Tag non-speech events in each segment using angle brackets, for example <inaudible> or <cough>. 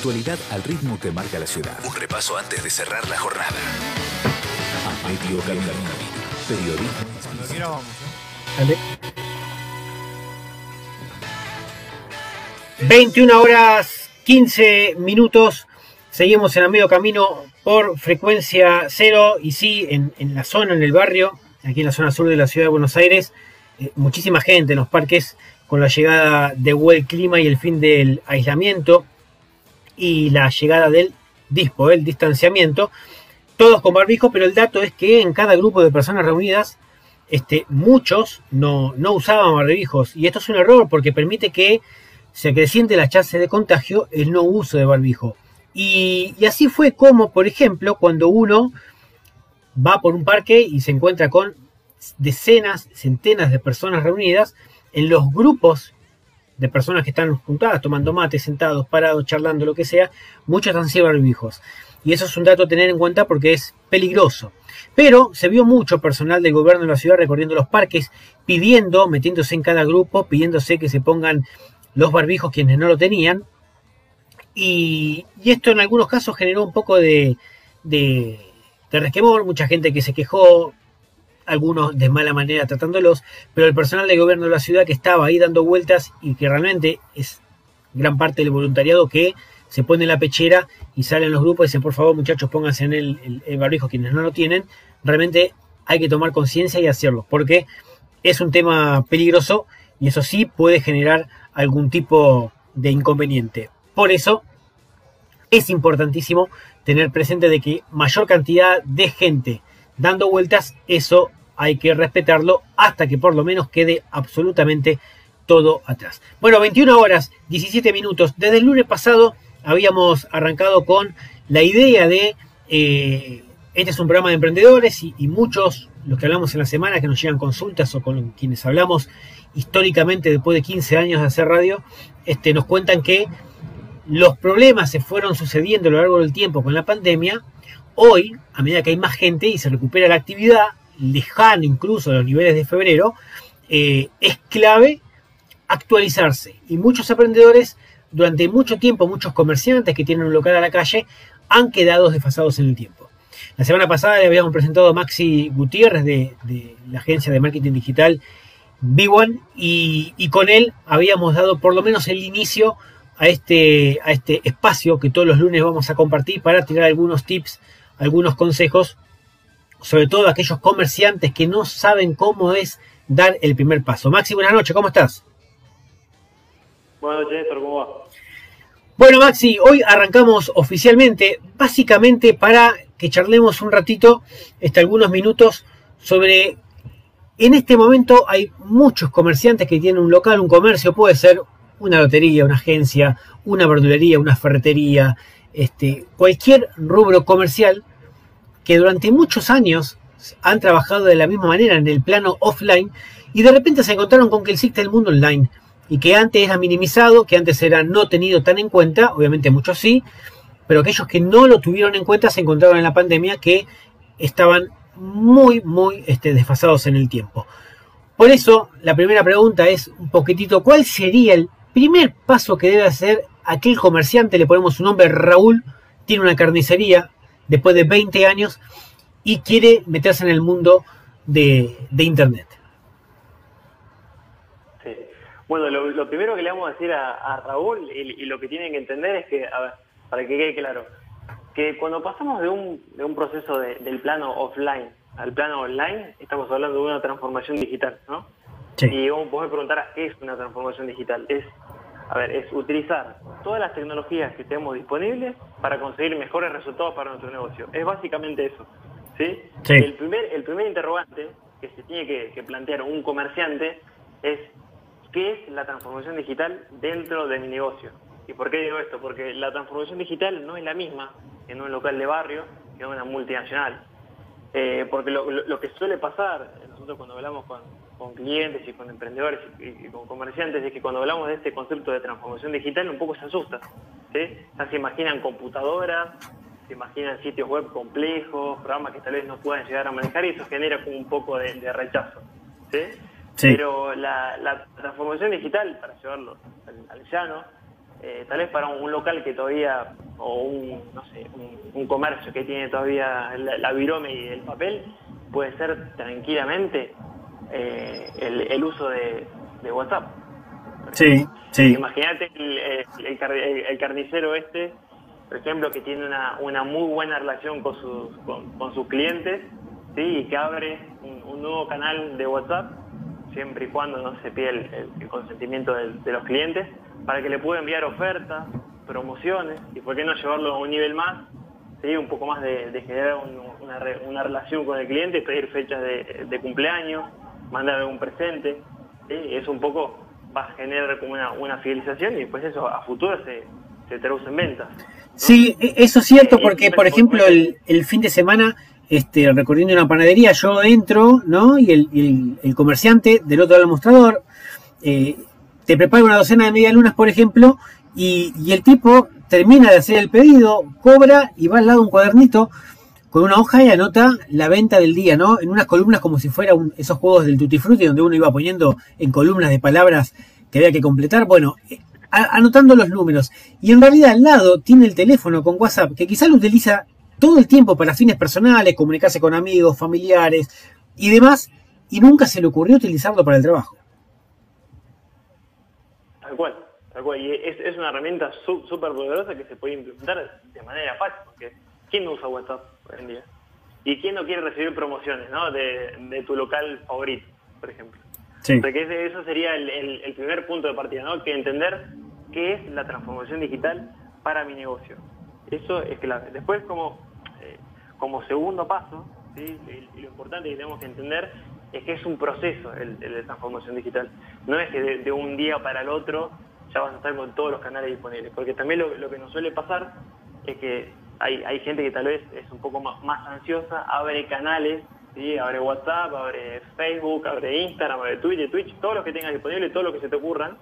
Actualidad al ritmo que marca la ciudad. Un repaso antes de cerrar la jornada. A medio camino. Periodismo. Dale. 21 horas 15 minutos. Seguimos en el medio camino por frecuencia cero y sí, en, en la zona, en el barrio, aquí en la zona sur de la ciudad de Buenos Aires, eh, muchísima gente en los parques con la llegada de buen clima y el fin del aislamiento y la llegada del dispo, el distanciamiento, todos con barbijo, pero el dato es que en cada grupo de personas reunidas, este, muchos no, no usaban barbijos y esto es un error porque permite que se acreciente la chance de contagio el no uso de barbijo. Y, y, así fue como, por ejemplo, cuando uno va por un parque y se encuentra con decenas, centenas de personas reunidas, en los grupos de personas que están juntadas, tomando mate, sentados, parados, charlando, lo que sea, muchos han sido barbijos. Y eso es un dato a tener en cuenta porque es peligroso. Pero se vio mucho personal del gobierno de la ciudad recorriendo los parques, pidiendo, metiéndose en cada grupo, pidiéndose que se pongan los barbijos quienes no lo tenían. Y, y esto en algunos casos generó un poco de, de, de resquemor, mucha gente que se quejó, algunos de mala manera tratándolos, pero el personal del gobierno de la ciudad que estaba ahí dando vueltas y que realmente es gran parte del voluntariado que se pone en la pechera y salen los grupos y dicen por favor muchachos pónganse en el, el, el barbijo quienes no lo tienen, realmente hay que tomar conciencia y hacerlo, porque es un tema peligroso y eso sí puede generar algún tipo de inconveniente. Por eso es importantísimo tener presente de que mayor cantidad de gente dando vueltas, eso hay que respetarlo hasta que por lo menos quede absolutamente todo atrás. Bueno, 21 horas, 17 minutos. Desde el lunes pasado habíamos arrancado con la idea de, eh, este es un programa de emprendedores y, y, muchos, los que hablamos en la semana, que nos llegan consultas o con quienes hablamos históricamente después de 15 años de hacer radio, este, nos cuentan que los problemas se fueron sucediendo a lo largo del tiempo con la pandemia. Hoy, a medida que hay más gente y se recupera la actividad, lejano incluso a los niveles de febrero, eh, es clave actualizarse. Y muchos emprendedores, durante mucho tiempo, muchos comerciantes que tienen un local a la calle, han quedado desfasados en el tiempo. La semana pasada le habíamos presentado a Maxi Gutiérrez de, la agencia de marketing digital B1 y, y, con él habíamos dado por lo menos el inicio a este, a este espacio que todos los lunes vamos a compartir para tirar algunos tips, algunos consejos sobre todo aquellos comerciantes que no saben cómo es dar el primer paso. Maxi, buenas noches, ¿cómo estás? Buenas noches, Néstor, ¿cómo va? Bueno, Maxi, hoy arrancamos oficialmente, básicamente para que charlemos un ratito, este, algunos minutos, sobre. En este momento hay muchos comerciantes que tienen un local, un comercio, puede ser una lotería, una agencia, una verdulería, una ferretería, este, cualquier rubro comercial que durante muchos años han trabajado de la misma manera en el plano offline y de repente se encontraron con que existe el mundo online y que antes era minimizado, que antes era no tenido tan en cuenta, obviamente muchos sí, pero aquellos que no lo tuvieron en cuenta se encontraron en la pandemia que estaban muy, muy este, desfasados en el tiempo. Por eso, la primera pregunta es un poquitito, ¿cuál sería el primer paso que debe hacer aquel comerciante? Le ponemos su nombre, Raúl, tiene una carnicería, después de 20 años y quiere meterse en el mundo de, de Internet. Sí. Bueno, lo, lo, primero que le vamos a decir a, a Raúl y, y, lo que tienen que entender es que, a ver, para que quede claro, que cuando pasamos de un, de un proceso de, del plano offline al plano online, estamos hablando de una transformación digital, ¿no? Sí. Y vos, vos me preguntarás qué es una transformación digital. Es a ver, es utilizar todas las tecnologías que tenemos disponibles para conseguir mejores resultados para nuestro negocio. Es básicamente eso. ¿sí? sí. El, primer, el primer interrogante que se tiene que, que, plantear un comerciante es ¿qué es la transformación digital dentro de mi negocio? ¿Y por qué digo esto? Porque la transformación digital no es la misma en un local de barrio que en una multinacional. Eh, porque lo, lo, lo que suele pasar, nosotros cuando hablamos con, con clientes y con emprendedores y, y, con comerciantes es que cuando hablamos de este concepto de transformación digital un poco se asusta. ¿sí? Ya se imaginan computadoras, se imaginan sitios web complejos, programas que tal vez no puedan llegar a manejar y eso genera como un poco de, de rechazo. ¿sí? Sí. Pero la, la, transformación digital, para llevarlo al, al llano, eh, tal vez para un, local que todavía, o un, no sé, un, comercio que tiene todavía la, virome y el papel, puede ser tranquilamente eh, el, uso de, WhatsApp. Sí, sí. Imagínate el, carnicero este, por ejemplo, que tiene una, una muy buena relación con sus, con, sus clientes, ¿sí? y que abre un, nuevo canal de WhatsApp, siempre y cuando no se pide el, consentimiento de los clientes para que le pueda enviar ofertas, promociones, y por qué no llevarlo a un nivel más, ¿sí? un poco más de, generar una, relación con el cliente, pedir fechas de, cumpleaños, mandar un presente, es un poco, va a generar como una, fidelización y después eso a futuro se, se traduce en ventas. Sí, e, eso es cierto eh, porque, por ejemplo, el, fin de semana este, recorriendo una panadería, yo entro, ¿no? Y el, el, comerciante del otro lado del mostrador eh, te prepara una docena de medialunas, por ejemplo, y, el tipo termina de hacer el pedido, cobra y va al lado un cuadernito con una hoja y anota la venta del día, ¿no? En unas columnas como si fuera esos juegos del Tutti Frutti donde uno iba poniendo en columnas de palabras que había que completar. Bueno, eh, anotando los números. Y en realidad al lado tiene el teléfono con WhatsApp, que quizá lo utiliza todo el tiempo para fines personales, comunicarse con amigos, familiares y demás, y nunca se le ocurrió utilizarlo para el trabajo. Tal cual, tal cual. Y es, una herramienta súper poderosa que se puede implementar de manera fácil, porque ¿quién no usa WhatsApp hoy en día? ¿Y quién no quiere recibir promociones ¿no? de, tu local favorito, por ejemplo? Sí. Porque eso sería el, primer punto de partida, ¿no? Que entender qué es la transformación digital para mi negocio. Eso es clave. Después, como, eh, como segundo paso, ¿sí? y, lo importante que tenemos que entender es que es un proceso el, de transformación digital. No es que de, un día para el otro ya vas a estar con todos los canales disponibles, porque también lo, que nos suele pasar es que hay, hay, gente que tal vez es un poco más, más ansiosa, abre canales, ¿sí? abre WhatsApp, abre Facebook, abre Instagram, abre Twitter, Twitch, todos los que tengas disponibles, todo lo que se te ocurran,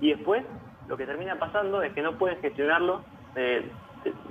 y después lo que termina pasando es que no puedes gestionarlo de,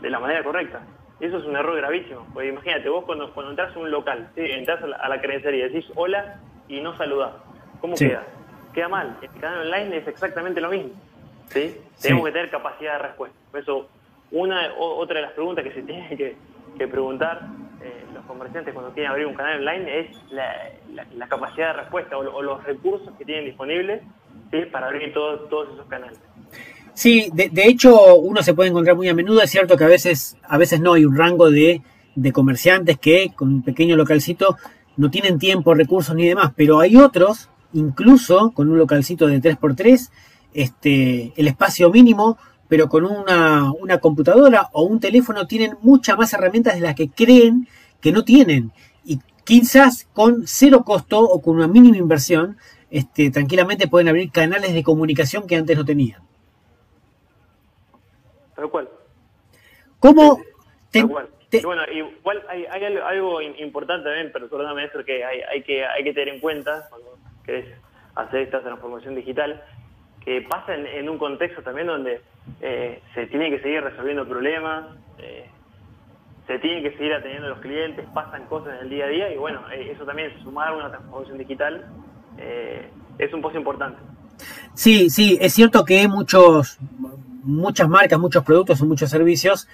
de la manera correcta. Eso es un error gravísimo. Porque imagínate, vos cuando, cuando entras a un local, entras a la, a y decís hola y no saludás. ¿Cómo queda? Queda mal. El canal online es exactamente lo mismo. ¿sí? Tenemos que tener capacidad de respuesta. Por eso, una otra de las preguntas que se <laughs> tiene que, preguntar eh, los comerciantes cuando quieren abrir un canal online es la, capacidad de respuesta o, los recursos que tienen disponibles para abrir todos esos canales. Sí, de, hecho uno se puede encontrar muy a menudo, es cierto que a veces, a veces no hay un rango de, comerciantes que con un pequeño localcito no tienen tiempo, recursos ni demás, pero hay otros, incluso con un localcito de 3x3, este, el espacio mínimo, pero con una, una computadora o un teléfono tienen muchas más herramientas de las que creen que no tienen. Y quizás con cero costo o con una mínima inversión, este, tranquilamente pueden abrir canales de comunicación que antes no tenían. Tal cual. ¿Cómo? Bueno, igual hay, algo importante también, pero perdóname, esto que hay, que hay que tener en cuenta cuando querés hacer esta transformación digital, que pasa en, un contexto también donde eh, se tiene que seguir resolviendo problemas, eh, se tiene que seguir atendiendo a los clientes, pasan cosas en el día a día y bueno, eh, eso también, sumar una transformación digital, es un paso importante. Sí, sí, es cierto que muchos, muchas marcas, muchos productos o muchos servicios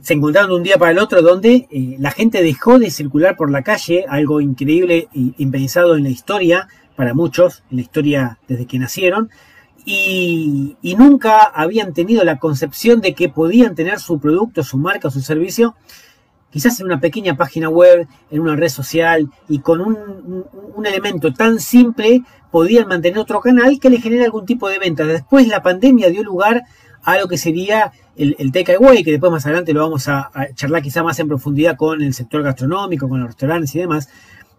se encontraron de un día para el otro donde la gente dejó de circular por la calle, algo increíble e impensado en la historia, para muchos, en la historia desde que nacieron, y, y, nunca habían tenido la concepción de que podían tener su producto, su marca, su servicio, quizás en una pequeña página web, en una red social, y con un, elemento tan simple podían mantener otro canal que le genere algún tipo de venta. Después la pandemia dio lugar a lo que sería el, el takeaway, que después más adelante lo vamos a, charlar quizá más en profundidad con el sector gastronómico, con los restaurantes y demás.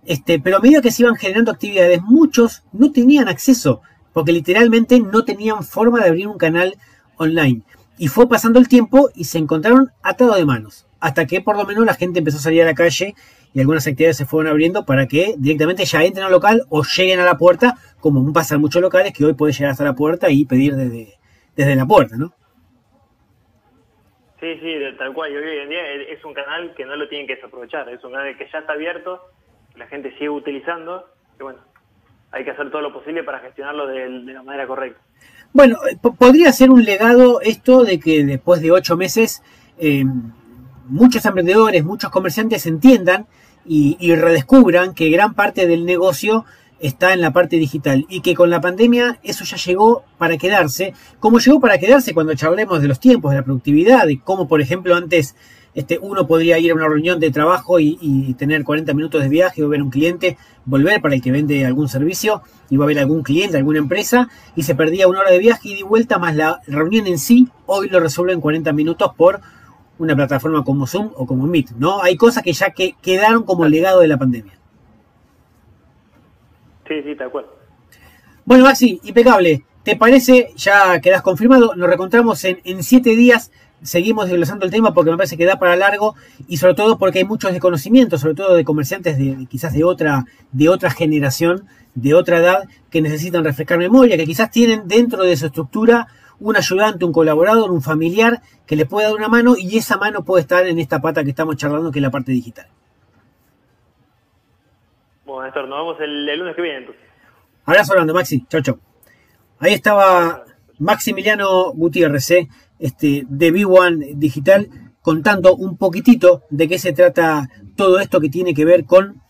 Este, pero a medida que se iban generando actividades, muchos no tenían acceso, porque literalmente no tenían forma de abrir un canal online. Y fue pasando el tiempo y se encontraron atados de manos, hasta que por lo menos la gente empezó a salir a la calle y algunas actividades se fueron abriendo para que directamente ya entren al local o lleguen a la puerta, como pasan muchos locales que hoy puede llegar hasta la puerta y pedir desde, desde la puerta, ¿no? Sí, sí, tal cual. Y hoy en día es un canal que no lo tienen que desaprovechar. Es un canal que ya está abierto, la gente sigue utilizando. Y bueno, hay que hacer todo lo posible para gestionarlo de, la manera correcta. Bueno, eh, podría ser un legado esto de que después de ocho meses eh, muchos emprendedores, muchos comerciantes entiendan y, redescubran que gran parte del negocio está en la parte digital y que con la pandemia eso ya llegó para quedarse, como llegó para quedarse cuando charlemos de los tiempos, de la productividad, de cómo por ejemplo antes este, uno podría ir a una reunión de trabajo y, tener 40 minutos de viaje o ver un cliente, volver para el que vende algún servicio, iba a ver algún cliente, alguna empresa, y se perdía una hora de viaje y de vuelta, más la reunión en sí, hoy lo resuelve en 40 minutos por una plataforma como Zoom o como Meet, ¿no? Hay cosas que ya que quedaron como legado de la pandemia. Sí, sí, tal cual. Bueno, Maxi, impecable. ¿Te parece? Ya quedas confirmado. Nos reencontramos en, siete días seguimos desglosando el tema porque me parece que da para largo y sobre todo porque hay muchos desconocimientos, sobre todo de comerciantes de, quizás de otra, de otra generación, de otra edad, que necesitan refrescar memoria, que quizás tienen dentro de su estructura un ayudante, un colaborador, un familiar que le pueda dar una mano y esa mano puede estar en esta pata que estamos charlando, que es la parte digital. Nos vemos el, lunes que viene. Abrazo hablando, Maxi. Chau, chau. Ahí estaba Maximiliano Gutiérrez, ¿eh? este, de B1 Digital, contando un poquitito de qué se trata todo esto que tiene que ver con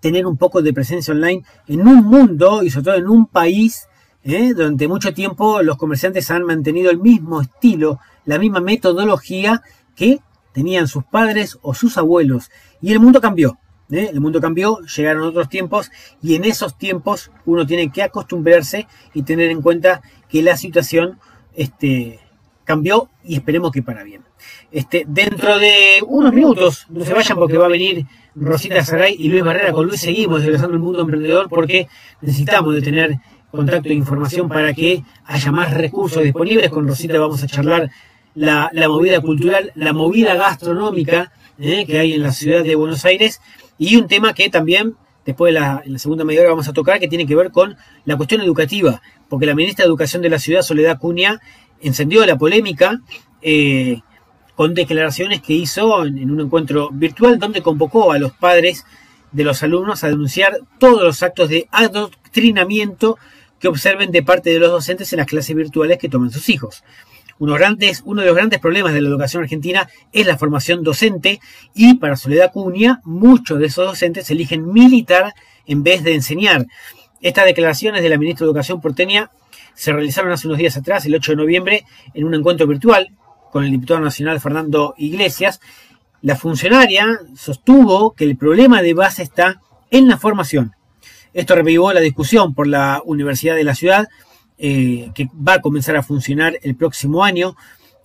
tener un poco de presencia online en un mundo y sobre todo en un país ¿eh? durante mucho tiempo los comerciantes han mantenido el mismo estilo, la misma metodología que tenían sus padres o sus abuelos. Y el mundo cambió. ¿Eh? El mundo cambió, llegaron otros tiempos y en esos tiempos uno tiene que acostumbrarse y tener en cuenta que la situación este, cambió y esperemos que para bien. Este, dentro de unos minutos, no se vayan porque va a venir Rosita Saray y Luis Barrera. Con Luis seguimos desglosando el mundo emprendedor porque necesitamos de tener contacto e información para que haya más recursos disponibles. Con Rosita vamos a charlar la, movida cultural, la movida gastronómica eh, que hay en la ciudad de Buenos Aires y un tema que también después de la, en la segunda media hora vamos a tocar que tiene que ver con la cuestión educativa, porque la ministra de Educación de la ciudad, Soledad Cuña, encendió la polémica eh, con declaraciones que hizo en, un encuentro virtual donde convocó a los padres de los alumnos a denunciar todos los actos de adoctrinamiento que observen de parte de los docentes en las clases virtuales que toman sus hijos. Uno, de los grandes problemas de la educación argentina es la formación docente y para Soledad Cunha muchos de esos docentes eligen militar en vez de enseñar. Estas declaraciones de la ministra de Educación porteña se realizaron hace unos días atrás, el 8 de noviembre, en un encuentro virtual con el diputado nacional Fernando Iglesias. La funcionaria sostuvo que el problema de base está en la formación. Esto revivó la discusión por la Universidad de la Ciudad, eh, que va a comenzar a funcionar el próximo año.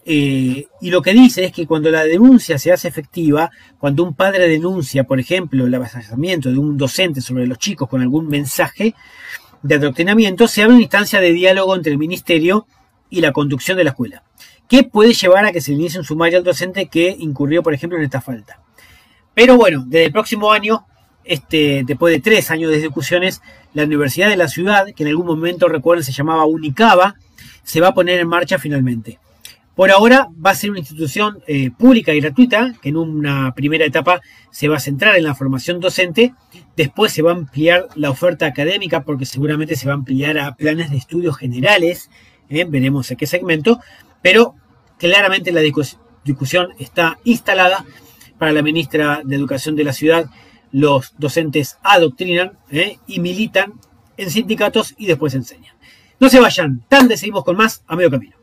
Eh, y lo que dice es que cuando la denuncia se hace efectiva, cuando un padre denuncia, por ejemplo, el avasallamiento de un docente sobre los chicos con algún mensaje, de adoctrinamiento, se abre una instancia de diálogo entre el ministerio y la conducción de la escuela, que puede llevar a que se inicie un sumario al docente que incurrió, por ejemplo, en esta falta. Pero bueno, desde el próximo año, este, después de tres años de discusiones, la Universidad de la Ciudad, que en algún momento, recuerden, se llamaba Unicaba, se va a poner en marcha finalmente. Por ahora va a ser una institución eh, pública y gratuita, que en una primera etapa se va a centrar en la formación docente, después se va a ampliar la oferta académica porque seguramente se va a ampliar a planes de estudios generales, ¿eh? veremos en qué segmento, pero claramente la discusión está instalada para la ministra de Educación de la ciudad. Los docentes adoctrinan ¿eh? y militan en sindicatos y después enseñan. No se vayan, tan seguimos con más a medio camino.